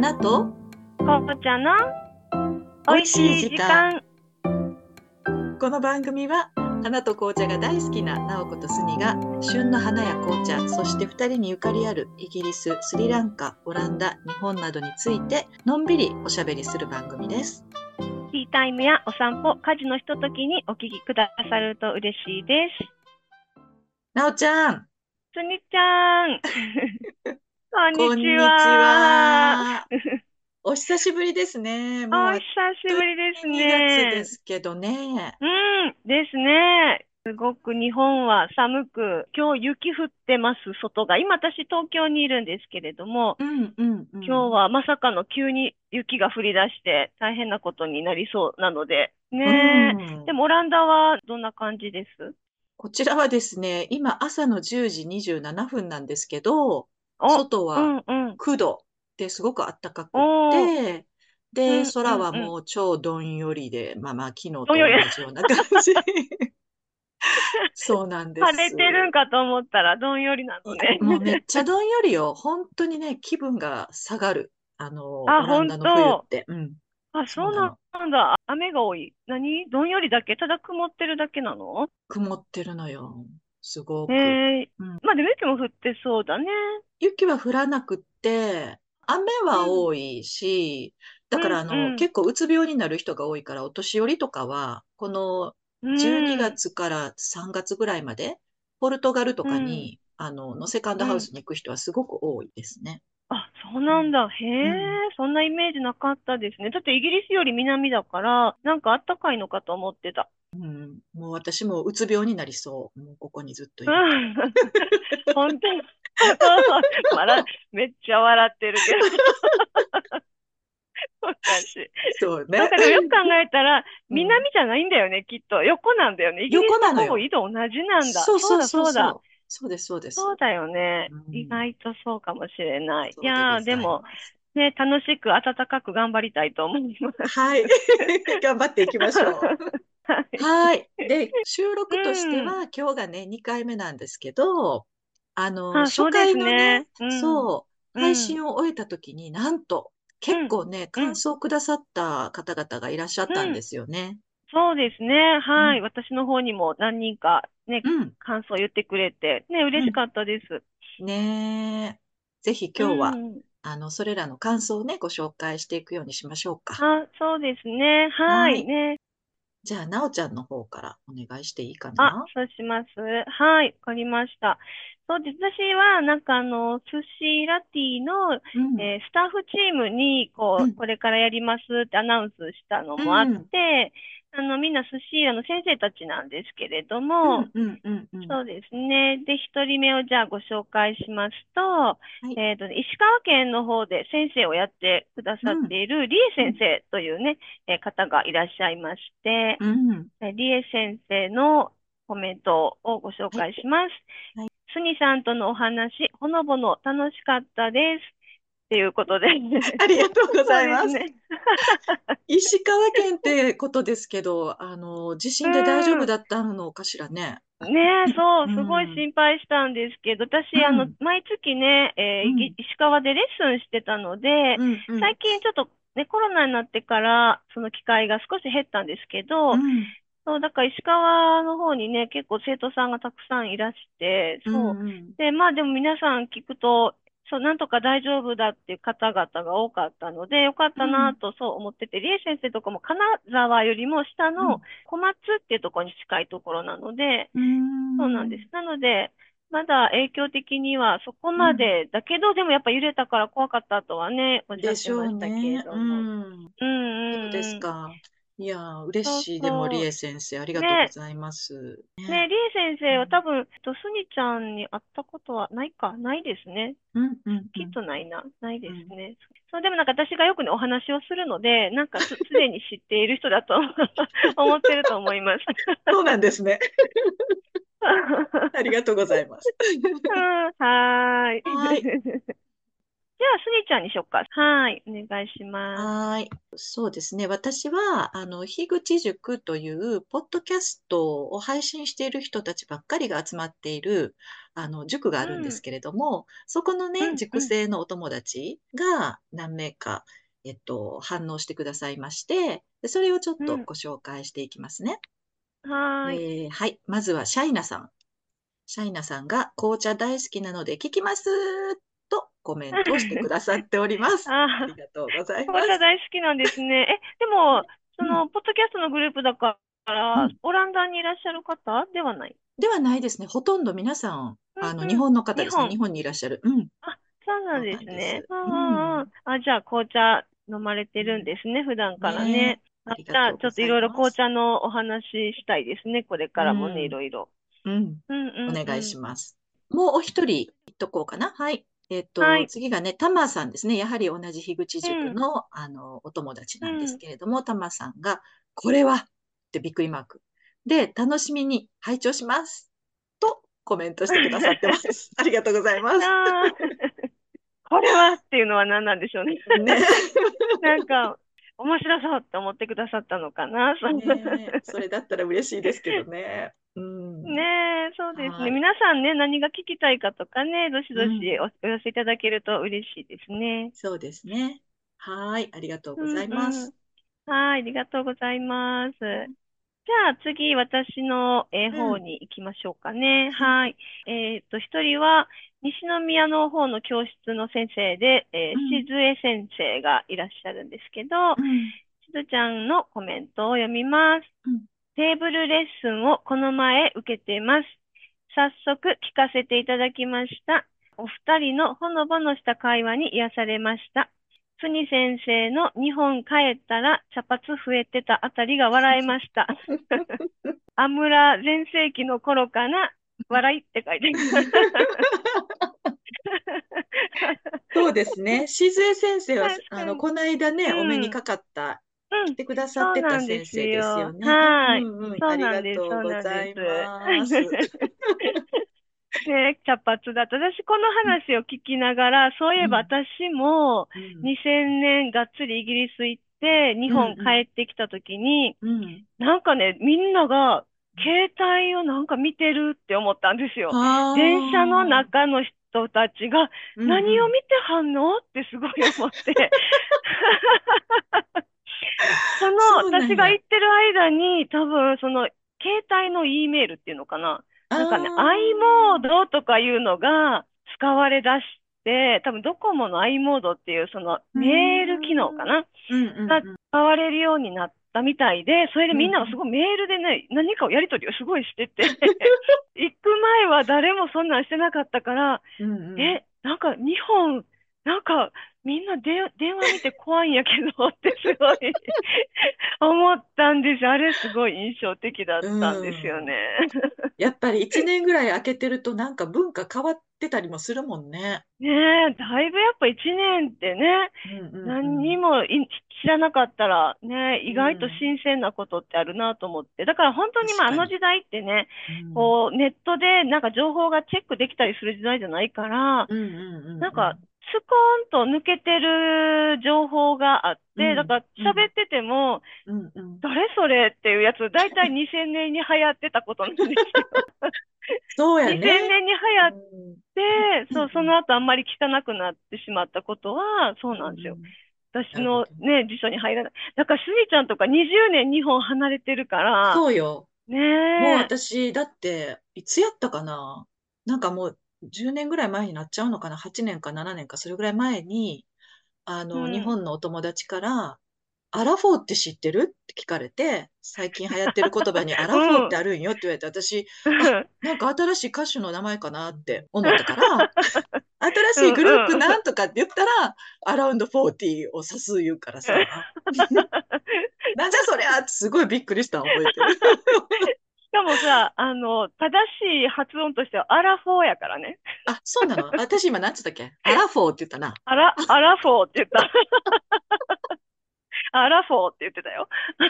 花と？紅茶の美味しい時間。この番組は花と紅茶が大好きな直子とスニが旬の花や紅茶そして2人にゆかりあるイギリススリランカオランダ日本などについてのんびりおしゃべりする番組です。ティータイムやお散歩家事のひとときにお聞きくださると嬉しいです。なおちゃん。スニちゃん こんにちは。お久しぶりですね。もうお久しぶりです2月ねですけどね。うんですね。すごく日本は寒く今日雪降ってます外が。今私東京にいるんですけれどもうんうんうん。今日はまさかの急に雪が降り出して大変なことになりそうなのでねえ。うん。でもオランダはどんな感じです？こちらはですね、今朝の10時27分なんですけど、外はんうん。9度ですごく暖かくて、うんで、うん空はうんもう超どんよりで、まあまあ昨日と同じような感じ。そうなんです。晴れてるんかと思ったらどんよりなのね。もうめっちゃどんよりよ。本当にね、気分が下がる。あの、あオランダの冬って。うん。あ、そうなんだ。雨が多い。何？どんよりだけ？ただ曇ってるだけなの？曇ってるのよ。すごく。へえ。うんまあでも雪も降ってそうだね。雪は降らなくって、雨は多いし、だからあの、うんうん結構うつ病になる人が多いから、お年寄りとかは、このうん。12月から3月ぐらいまで、ポルトガルとかに、あの、のセカンドハウスに行く人はすごく多いですね。あ、そうなんだ。へえ、そんなイメージなかったですね。だってイギリスより南だから、なんかあったかいのかと思ってた。うん、もう私もうつ病になりそう。もうここにずっといる。うん。本当に。笑めっちゃ笑ってるけど。そうね。なんかでもよく考えたら、うん南じゃないんだよね、きっと。横なんだよね。横なのよ緯度同じなんだ。そうそうそうだ、そう。です、そうです。そうだよね。うん意外とそうかもしれない。いやー、でも、す。ね、楽しく暖かく頑張りたいと思います。はい。頑張っていきましょう。はい。はい。で、収録としては、今日がね、2回目なんですけど、あの、あ、初回のね、ね。うん。そう、うん配信を終えた時になんと、結構ね、感想をくださった方々がいらっしゃったんですよね。そうですね。はい。うん私の方にも何人かね、うん。感想を言ってくれて、ね、嬉しかったです。ねえ。ぜひ今日は、うんあの、それらの感想をね、ご紹介していくようにしましょうか。あ、そうですね。ははいい。ね。じゃあ、なおちゃんの方からお願いしていいかあな。、そうします。はい。わかりました。そう。私は、なんかあの、寿司ラティの、うん。えースタッフチームに、こうんう、これからやりますってアナウンスしたのもあって、あの、みんな寿司屋の先生たちなんですけれども、うんうんうんうん。そうですね。で、一人目をじゃあご紹介しますと、いえっとね、石川県の方で先生をやってくださっている、リエ先生というね、えー方がいらっしゃいまして、うん。え先生のコメントをご紹介します。はいスニさんとのお話、ほのぼの楽しかったです。っていうことで。ありがとうございます。すね。石川県ってことですけど、あの、地震で大丈夫だったのかしらね。ねえ、そうう、んすごい心配したんですけど、私、うんあの、毎月ね、えーうんい石川でレッスンしてたので、うんうん最近ちょっとね、コロナになってから、その機会が少し減ったんですけど、うんそう、だから石川の方にね、結構生徒さんがたくさんいらして、そう。うんうんで、まあでも皆さん聞くと、そう、なんとか大丈夫だっていう方々が多かったので、よかったなとそう思ってて、理恵先生とかも金沢よりも下うんの小松っていうところに近いところなので、うんそうなんです。なので、まだ影響的にはそこまでだけど、でもやっぱ揺れたから怖かったとはね、おっしゃってでしょうましたけれね。うども。ん。うんうんそうですか。いやー、嬉しい。でも、りえ先生、ありがとうねございます。ね、りえ先生うんは多分、とすにちゃんに会ったことはないか、ないですね。うんうんきっとないな。ないですうんね。そう、でもなんか私がよくね、お話をするので、なんかす、すでに知っている人だと 思ってると思います。そうなんですね。ありがとうございます。うんはーい。はいじゃあ、スギちゃんにしよっか。はい。お願いします。はい。そうですね。私は、あの、樋口塾という、ポッドキャストを配信している人たちばっかりが集まっている、あの、塾があるんですけれども、そこのね、塾生のお友達が何名か、えっと、反応してくださいまして、でそれをちょっとご紹介していきますね。はい、えーはい。まずは、シャイナさん。シャイナさんが紅茶大好きなので聞きますとコメントをしてくださっております。ありがとうございます。大好きなんですね。え、でも、その、うん、ポッドキャストのグループだから、うん、オランダにいらっしゃる方ではない？ではないですね。ほとんど皆さん、あの、日本の方ですね。日本にいらっしゃる。うん。あ、そうなんですね。うん、あ、じゃあ、紅茶飲まれてるんですね、普段からね。ねあじゃあ、ちょっといろいろ紅茶のお話ししたいですね。これからもね、いろいろ。うん。お願いします。もうお一人言っとこうかな。はい。えっと、はい、次がね、タマさんですね。やはり同じ樋口塾の、うん、あの、お友達なんですけれども、タマさんが、これは？ってびっくりマーク。で、楽しみに拝聴します。とコメントしてくださってます。ありがとうございます。これは？っていうのは何なんでしょうね。ね なんか、面白そうって思ってくださったのかな。ね、それだったら嬉しいですけどね。うん、ねそうですね。皆さんね、何が聞きたいかとかね、どしどしお,、寄せいただけると嬉しいですね。そうですね。はい、ありがとうございます。うんうん、はい、ありがとうございます。じゃあ次、私の、えー、方に行きましょうかね。はい。えっ、と、一人は、西宮の方の教室の先生で、えー、しずえ先生がいらっしゃるんですけど、しずちゃんのコメントを読みます。うんテーブルレッスンをこの前受けています。早速聞かせていただきました。お二人のほのぼのした会話に癒されました。つに先生の日本帰ったら茶髪増えてたあたりが笑えました。アムラ全盛期の頃かな、笑いって書いて。そうですね。しずえ先生は、あの、この間ね、うん、お目にかかった来てくださってた先生ですよね。はい。うんうん、ありがとうございます。ね、茶髪だった。私、この話を聞きながら、そういえば私も2000年がっつりイギリス行って、日本帰ってきた時に、うんうん、なんかね、みんなが携帯をなんか見てるって思ったんですよ。電車の中の人たちが、何を見てはんのってすごい思って。その、私が行ってる間に、多分、その、携帯の E メールっていうのかな。なんかね、i モードとかいうのが使われだして、多分ドコモの i モードっていうそのメール機能かな、が使われるようになったみたいで、それでみんながすごいメールでね、何かをやり取りをすごいしてて、行く前は誰もそんなんしてなかったから、え、なんか日本、なんかみんなで電話見て怖いんやけどってすごい 思ったんです。あれすごい印象的だったんですよね。やっぱり1年ぐらい空けてるとなんか文化変わってたりもするもんね。ねえ、だいぶやっぱ1年ってね、うんうんうん、何にも知らなかったらね、意外と新鮮なことってあるなと思って。だから本当にまああの時代ってね、うん、こうネットでなんか情報がチェックできたりする時代じゃないから、うんうんうんうん、なんかスコーンと抜けてる情報があって、うん、だから喋ってても、うんうん、誰それっていうやつ、だいたい2000年に流行ってたことなんですよ。そうやね。2000年に流行って、うん、そう、その後あんまり聞かなくなってしまったことは、そうなんですよ。私のね、辞書に入らない。だから、すみちゃんとか20年日本離れてるから。そうよ。ねもう私、だって、いつやったかな？なんかもう、10年ぐらい前になっちゃうのかな ?8 年か7年か、それぐらい前に、あの、うん、日本のお友達から、アラフォーって知ってる？って聞かれて、最近流行ってる言葉にアラフォーってあるんよって言われて、私、なんか新しい歌手の名前かなって思ったから、新しいグループなんとかって言ったら、アラウンド40を指す言うからさ、なんじゃそりゃってすごいびっくりしたの覚えてる。しかもさ、あの、正しい発音としてはアラフォーやからね。あ、そうなの？私今何つったっけ？アラフォーって言ったな。アラ、アラフォーって言った。アラフォーって言ってたよ。違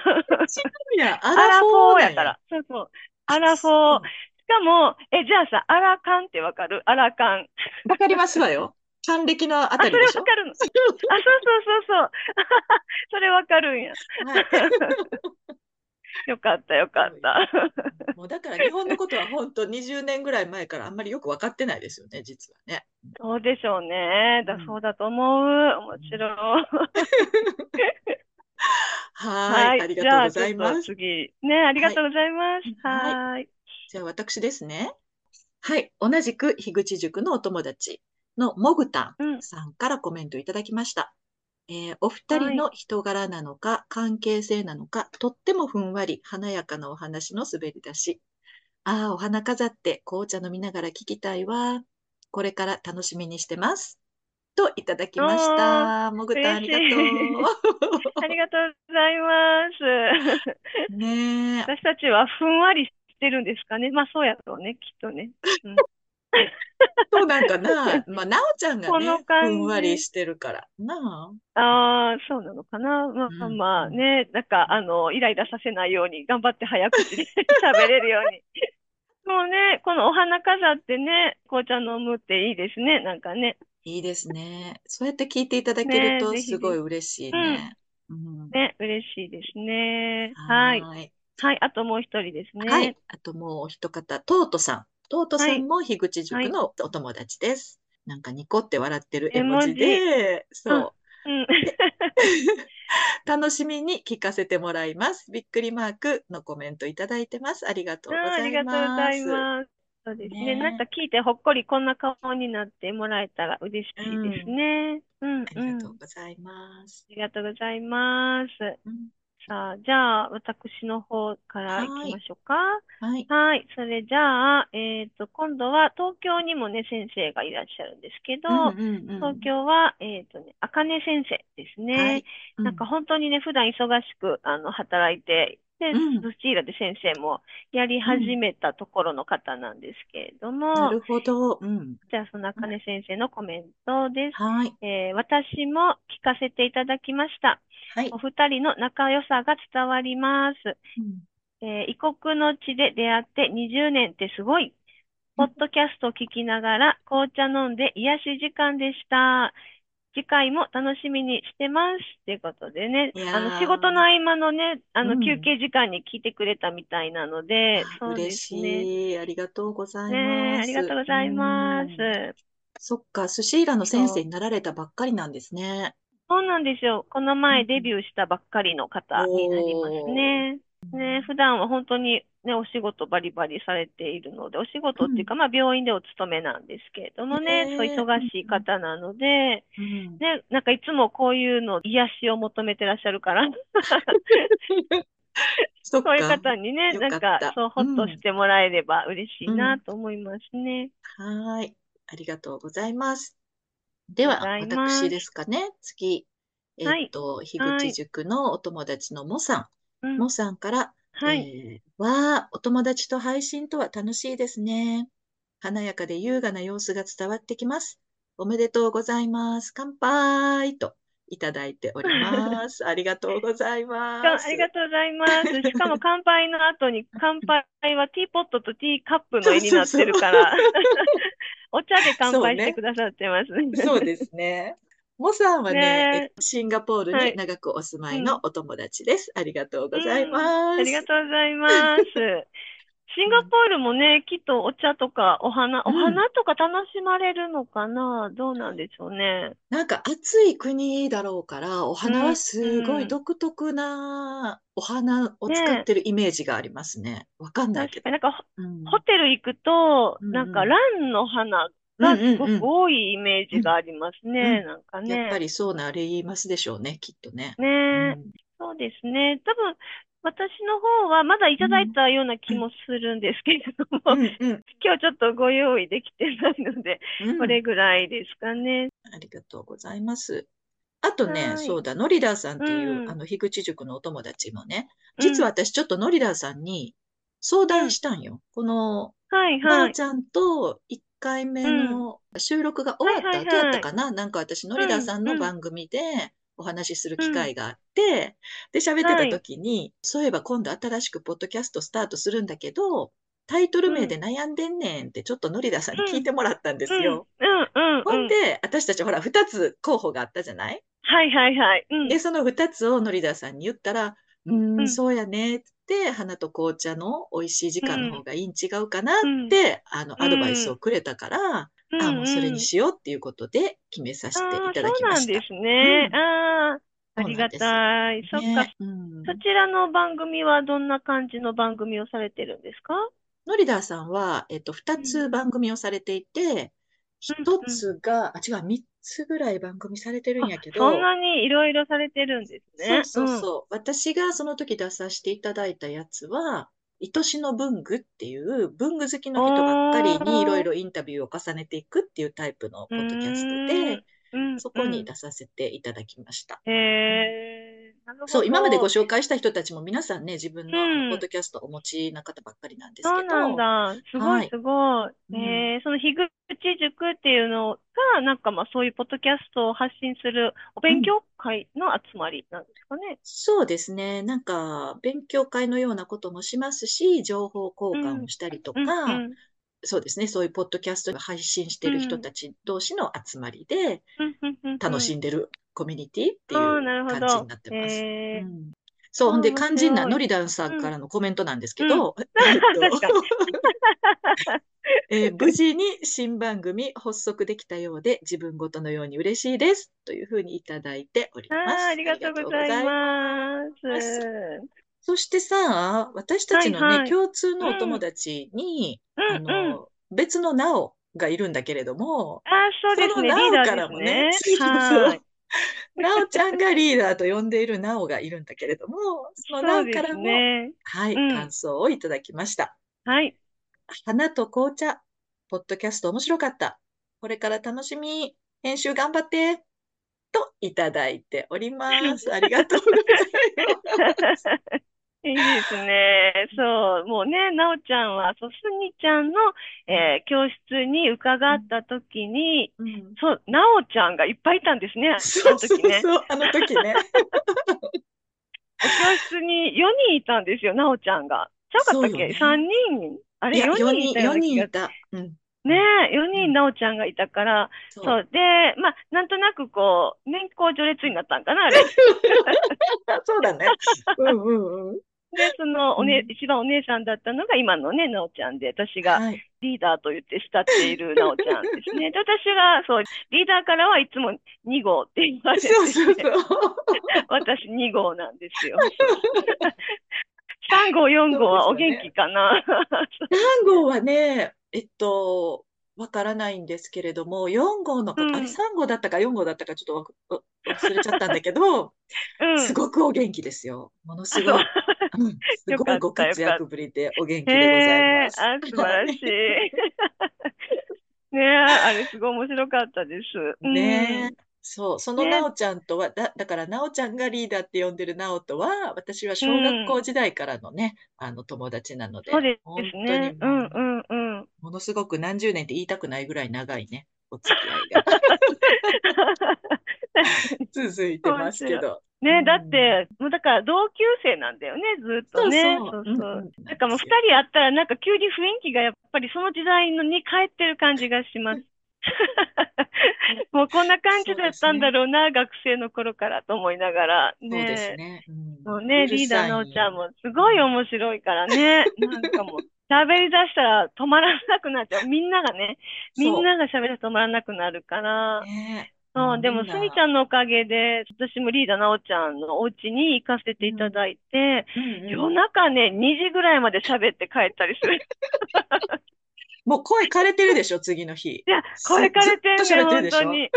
うや、アラフォーやから。そうそう。アラフォー。しかも、え、じゃあさ、アラカンってわかる？アラカン。わかりますわよ。還暦のああ、それたりでしょ？わかるの。あ、そうそうそうそう。それわかるんや。はい。よかった、よかった。もうだから日本のことは本当20年ぐらい前からあんまりよく分かってないですよね、実はね。そうでしょうね。だうんそうだと思う。面白い。はーい、ありがとうございます。次。ね、ありがとうございます。はい。じゃあ私ですね。はい、同じく樋口塾のお友達のもぐたうんんさんからコメントいただきました。えーお二人の人柄なのか、関係性なのか、とってもふんわり華やかなお話の滑り出し。ああ、お花飾って紅茶飲みながら聞きたいわ。これから楽しみにしてます。といただきました。もぐたんありがと嬉し ありがとうございます。う。ねえ。私たちはふんわりしてるんですかね。まあそうやろうね、きっとね。うん、そうなんかな。まあ、なおちゃんがこね、ふんわりしてるから。なあ。ああ、そうなのかな。まあうんまあね、なんかあの、イライラさせないように頑張って早口で 喋れるように。もうね、このお花飾ってね、紅茶飲むっていいですね、なんかね。いいですね。そうやって聞いていただけるとすごい嬉しいね。うんね、嬉しいですね。はい。はーい。はい、あともう一人ですね。はい。あともう一方、トートさん。トートさはいんも樋口塾のお友達です。なんかニコって笑ってる絵文字絵文字で、そう。うん。楽しみに聞かせてもらいます。びっくりマークのコメントいただいてます。ありがとうございがとうございます。そうですね。ねなんか聞いてほっこりこんな顔になってもらえたら嬉しいですね。うん、ありうん。がとうございます。ありがとうございます。うんさあ、じゃあ、私の方から行きましょうか。はい。はい。それじゃあ、えっと、今度は東京にもね、先生がいらっしゃるんですけど、うんうんうん東京は、えっとね、あかね先生ですね。はい。うなんか本当にね、普段忙しく、あの、働いて、で、うんスチーラで先生もやり始めたところの方なんですけれども、なるほど。うん。じゃあ、そのあかね先生のコメントです。はい。えー私も聞かせていただきました。はいお。二人の仲良さが伝わります。うんえー異国の地で出会って20年ってすごい。ポッドキャストを聞きながら紅茶飲んで癒し時間でした。次回も楽しみにしてます。ということでねあの仕事の合間のね、あうんの休憩時間に聞いてくれたみたいなので、そうで嬉すね。しい。ありがとうございます。ありがとうございます。うんそっか、寿司イラの先生になられたばっかりなんですね。そうなんですよ。このうん前デビューしたばっかりの方になりますね。ね、普段は本当にね、お仕事バリバリされているので、お仕事っていうか、まあ病院でお勤めなんですけれどもね、そう忙しい方なので、うんね、なんかいつもこういうの癒しを求めてらっしゃるから、そういうか。方にね、なんかそう、ほっとうんしてもらえれば嬉しいなうんと思いますね。はーい。ありがとうございます。では、私ですかね。次。えはいっと、樋口塾のお友達のもさうんん。もさんから、はい。えーわあ、お友達と配信とは楽しいですね。華やかで優雅な様子が伝わってきます。おめでとうございます。乾杯といただいております。ありがとうございます。ありがとうございます。しかも乾杯の後に、乾杯はティーポットとティーカップの絵になってるから、お茶で乾杯してくださってます。そうですね。モさんはね、ねえシンガポールはいに長くお住まいのお友達です。ありがとうございます。ありがとうございます。シンガポールもね、きっとお茶とかお花、おうん花とか楽しまれるのかな？どうなんでしょうね。なんか暑い国だろうから、お花はすごうんい独特なお花を使ってるイメージがありますね。わかんないけど。なんかうんホテル行くと、うんうんなんかランの花がすごく多いイメージがありますね。うんなんかね。やっぱりそうなあれ言いますでしょうね、きっとね。ねえ、うんそうですね。多分、私の方はまだいただいたような気もするんですけれども、うんうん今日ちょっとご用意できてないので、うんこれぐらいですかね。ありがとうございます。あとね、はいそうだ、ノリダーさんっていう、うんあの、樋口塾のお友達もね、うん実は私ちょっとノリダーさんに相談したんよ。この、はいはい。ばあちゃんと1回目の収録が終わった後やったかな、なんか私、ノリダーさんの番組でお話しする機会があって、で、喋ってた時に、そういえば今度新しくポッドキャストスタートするんだけど、タイトル名で悩んでんねんってちょっとノリダさんに聞いてもらったんですよ。うん。うん。うん。ほんで、私たちほら、2つ候補があったじゃない？はいはいはい。うん。で、その2つをノリダさんに言ったら、うん。んそうやねって、花と紅茶の美味しい時間の方がいいん違うかなって、あの、アドバイスをくれたから、うんあ、もうそれにしようっていうことで決めさせていただきました。そうなんですね。うんああ、ありがたい。そっか。ねうんそちらの番組はどんな感じの番組をされてるんですか？ノリダーさんは、えっと、2つ番組をされていて、1つが、あ、違う、3つぐらい番組されてるんやけど、そんなにいろいろされてるんですね。そうそうそう。私がその時出させていただいたやつは、愛しの文具っていう文具好きの人ばっかりにいろいろインタビューを重ねていくっていうタイプのポッドキャストで、そこに出させていただきました。へえ、そう、今までご紹介した人たちも皆さんね、自分のポッドキャストをお持ちな方ばっかりなんですけそうなんど、だ。すごはいいすごい。うんえー、その樋口塾っていうのが、なんかまあそういうポッドキャストを発信するお勉強会の集まりなんですかね。そうですね。なんか、勉強会のようなこともしますし、情報交換をしたりとか、うんうんそうですね。そういうポッドキャストを配信している人たち同士の集まりで、楽しんでるコミュニティっていう感じになってます。うん。そう、ほんで肝心なノリダンさんからのコメントなんですけど、無事に新番組発足できたようで自分ごとのように嬉しいですというふうにいただいております。あーありがとうございます。そしてさ、私たちのね、はいはい共通のお友達に、あうんうん。の、別のナオがいるんだけれども、あー、そうですね。そのリーダーナオからもねですね。そうそうはい。ナオちゃんがリーダーと呼んでいるナオがいるんだけれども、そのナそうですオからも、ね。はい、うん感想をいただきました。はい。花と紅茶、ポッドキャスト面白かった。これから楽しみ。編集頑張って。といただいております。ありがとうございます。いいですね。そう、もうね、なおちゃんは、そう、すにちゃんの、えー教室に伺ったときに、うんそう、なおちゃんがいっぱいいたんですね、あそうそうの時ね。そう、あの時ね。教室に4人いたんですよ、なおちゃんが。ちゃうかったっけ？ね ?3 人？あれ、いや、4 4人い人、4たような気が。人いた。うん。ねえ、4人なおちゃんがいたから、そう。そう。で、まあ、なんとなくこう、年功序列になったんかな、あれ。そうだね。うんうんうん。で、そのおねう、ん一番お姉さんだったのが今のね、なおちゃんで、私がはい。リーダーと言って慕っているなおちゃんですね。で、私が、そう、リーダーからはいつも2号って言われてそうそうて、そう。私2号なんですよ。3号、4号はお元気かな。何号はね、えっと、わからないんですけれども、4号の方、うんあれ3号だったか4号だったかちょっと忘れちゃったんだけど、うん。すごくお元気ですよ。ものすごい、うん、すごいご活躍ぶりでお元気でございます。あ、素晴らしい。ねえ、あれすごい面白かったです。うんねえ、そう、そのねなおちゃんとは、だ、だからなおちゃんがリーダーって呼んでるなおとは、私は小学校時代からのね、あの友達なので、そうです本当にう、んうんうん。ものすごく何十年って言いたくないぐらい長いね、お付き合いが 続いてますけど。ね、うんだって、もうだから同級生なんだよね、ずっとね。そうそうそうそう。うんうんなんかもう二人会ったらなんか急に雰囲気がやっぱりその時代のに帰ってる感じがします。もうこんな感じだったんだろうな、学生の頃からと思いながら。そうですね。ね。うんもうね、リーダーのおちゃんもすごい面白いからね。なんかもう、喋り出したら止まらなくなっちゃう。みんながね、みんなが喋り止まらなくなるから。ねそう、でも、すみちゃんのおかげで、私もリーダーなおちゃんのお家に行かせていただいて、うんうん夜中ね、2時ぐらいまで喋って帰ったりする。い もう声枯れてるでしょ、次の日。や、これからてんね、る本でしょ当に。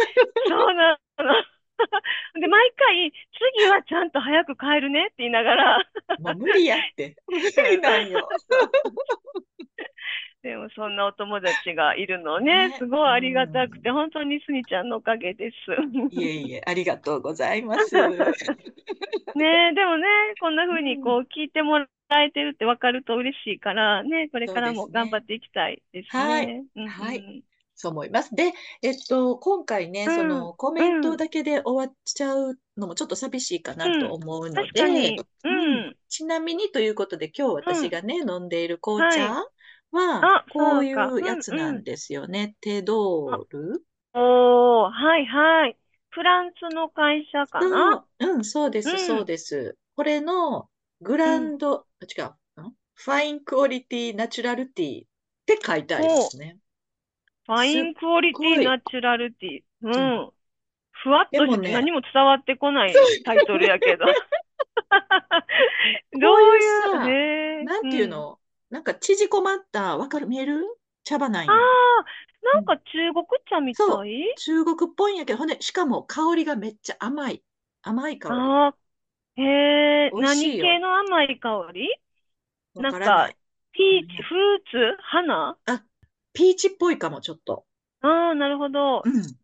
そうなの。で、毎回、次はちゃんと早く帰るねって言いながら、もう無理やって。無理なんよ。でもそんなお友達がいるのね、ね。すごいありがたくて、う本当にすみちゃんのおかげです。いえいえ、ありがとうございます。ねえ、でもね、こんな風にこう聞いてもらえてるって分かると嬉しいから、ね、これからも頑張っていきたいですはい。ね。はい。そう思います。で、えっと、今回ね、うん。そのコメントだけで終わっちゃうのもちょっと寂しいかなと思うので、うん。ちなみにということで、今日私がね、飲んでいる紅茶。ははあ、こういそうやつなんですよね。 Thé d'Orおー、はいはい。フランスの会社かな？そう、うん、そうです、うんそうです。これのグランド、あ違う、ん？ Fine Quality Natural Tea って書いてありますね。 Fine Qu ality Natural Tea。ううんん。ふわっとして何も伝わってこないタイトルやけど。どういういう、さへーなんていうの、なんか縮こまった、わかる？見える？茶葉なんよああ、なんか中国茶みたそう。い中国っぽいんやけど、ほんで、しかも香りがめっちゃ甘い。甘い香ああ、へえ、美味しいよ。何系の甘い香り？なんかからない。ピーチ、フルーツ？花？ピーチっぽいかも、ちょっと。ああ、なるほど。うん。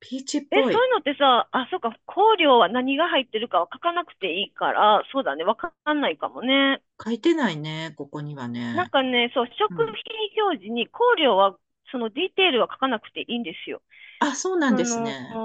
ピーチっえ、そうぽい。いうのってさ、あ、そうか、香料は何が入ってるかは書かなくていいから、そうだね、わかんないかもね。書いてないね、ここにはね。なんかね、そう、食品表示に香料は、そのディテールは書かなくていいんですよ。あ、そうなんですね。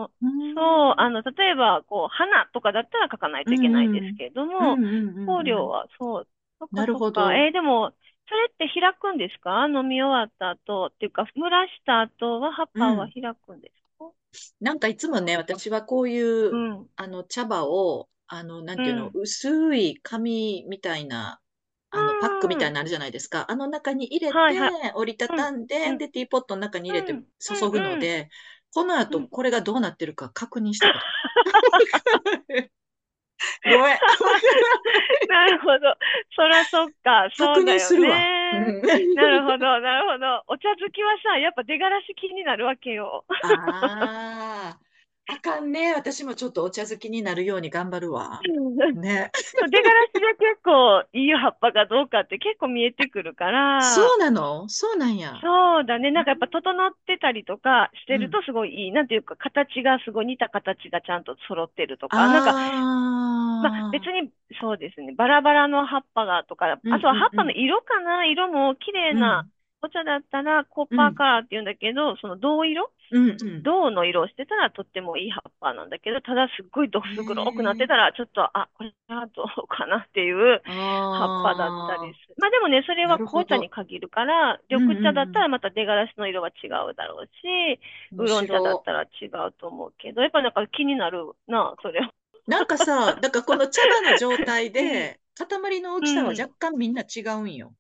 そう、あの、例えば、こう、花とかだったら書かないといけないですけどうんも、うんうんうん香料は、そう、そっかなるほどそっか。えーでも、それって開くんですか？飲み終わった後、っていうか、蒸らした後は葉っぱは開くんですか？なんかいつもね、私はこういう、うん。あの茶葉を、あの、なんていうの、薄い紙みたいな、あの、うんパックみたいなのあるじゃないですか。あの中に入れて、はいは折りたたんで、うんで、ティーポットの中に入れてうん注ぐので、この後うんこれがどうなってるか確認したこと。ごめん。なるほど。そらそっか、そう確認するわ。なるほど、なるほど。お茶好きはさ、やっぱ出がらし気になるわけよ。ああ、あかんね。私もちょっとお茶好きになるように頑張るわ。ね。出がらしで結構いい葉っぱかどうかって結構見えてくるから、そうなの？そうなんや。そうだね。なんかやっぱ整ってたりとかしてるとすごいいい。なんていうか、形がすごい似た形がちゃんと揃ってるとか、なんか、まああ別に、そうですね。バラバラの葉っぱがとか、うんあとは葉っぱの色かな。色も綺麗な、お茶だったらコッパーカラーって言うんだけど、その銅色？うんうん。銅の色をしてたらとってもいい葉っぱなんだけど、ただすっごいどす黒くなってたら、ちょっと、あ、これはどうかなっていう葉っぱだったりする。まあでもね、それは紅茶に限るから、緑茶だったらまた出がらしの色は違うだろうし、ウーロン茶だったら違うと思うけど、やっぱなんか気になるな、それは。なんかさ、だからこの茶葉の状態で、塊の大きさは若干みんな違うんよ。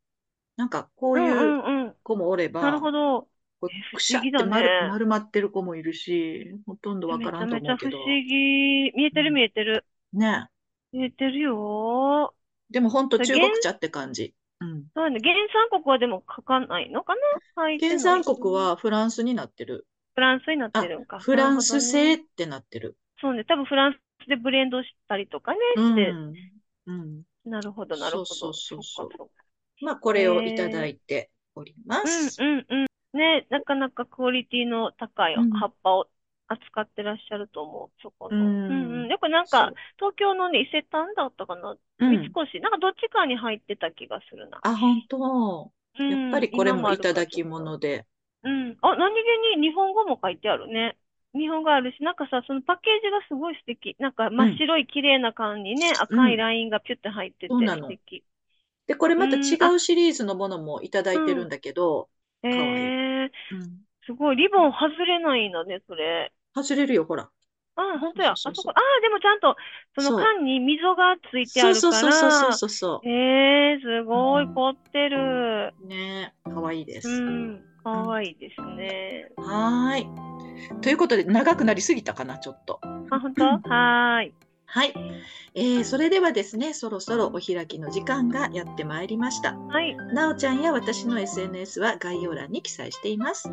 なんかこううんういうんうん。子もおれば、なるほど。こえうくしゃって不思議だ丸ね丸まってる子もいるし、ほとんどわめちからんとゃめちゃ不思うけど。思議。見えてる見えてる。ね。見えてるよ。でもほんと中原国茶って感じ。うん。そうね、原産国はでも書かないのかな？原産国はフランスになってる。フランスになっあてるんか。フランス製ってなってる。そうね、多分フランスでブレンドしたりとかね、うして、ん。うん。なるほど、なるほど。そうそうそうそうまあ、これをいただいております。うんうんうん。ね、なかなかクオリティの高いうん葉っぱを扱ってらっしゃると思う、そこの。うんうんうん。よくなんか、東京のね、伊勢丹だったかな、三越、なんかどっちかに入ってた気がするな。あ、本当。うんやっぱりこれもいただき物で。うん。あ、何気に日本語も書いてあるね。日本語あるし、なんかさ、そのパッケージがすごい素敵。なんか真っ白い綺麗な缶にね、赤いラインがピュッて入ってて素敵。で、これまたうん違うシリーズのものもいただいてるんだけど、えかわいいー、うんすごい。リボン外れないんだね、それ。外れるよ、ほら。あ、本当や。あそうそうそうそこ、ああ、でもちゃんと、その缶に溝がついてあそうるかそうそうそうら、そうそえー、すごいうん凝ってる。う。ねかわいいでうす。ん、かわいいですね。はーい。ということで、長くなりすぎたかな、ちょっと。あ、本当？はーい。はい。えーそれではですね、そろそろお開きの時間がやってまいりました。はい。なおちゃんや私の SNS は概要欄に記載しています。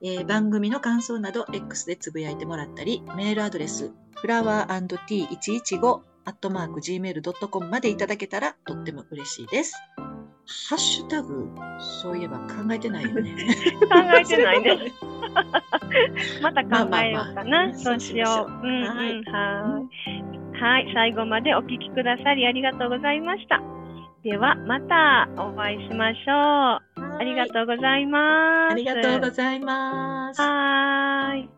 えー番組の感想など X でつぶやいてもらったり、メールアドレス flower&t115 アットマーク gmail.com までいただけたらとっても嬉しいです。ハッシュタグ、そういえば考えてないよね。考えてないね。また考えようかな。そうしよう。そうんうん、はーい。はい。最後までお聞きくださりありがとうございました。では、またお会いしましょう。ありがとうございます。ありがとうございます。はーい。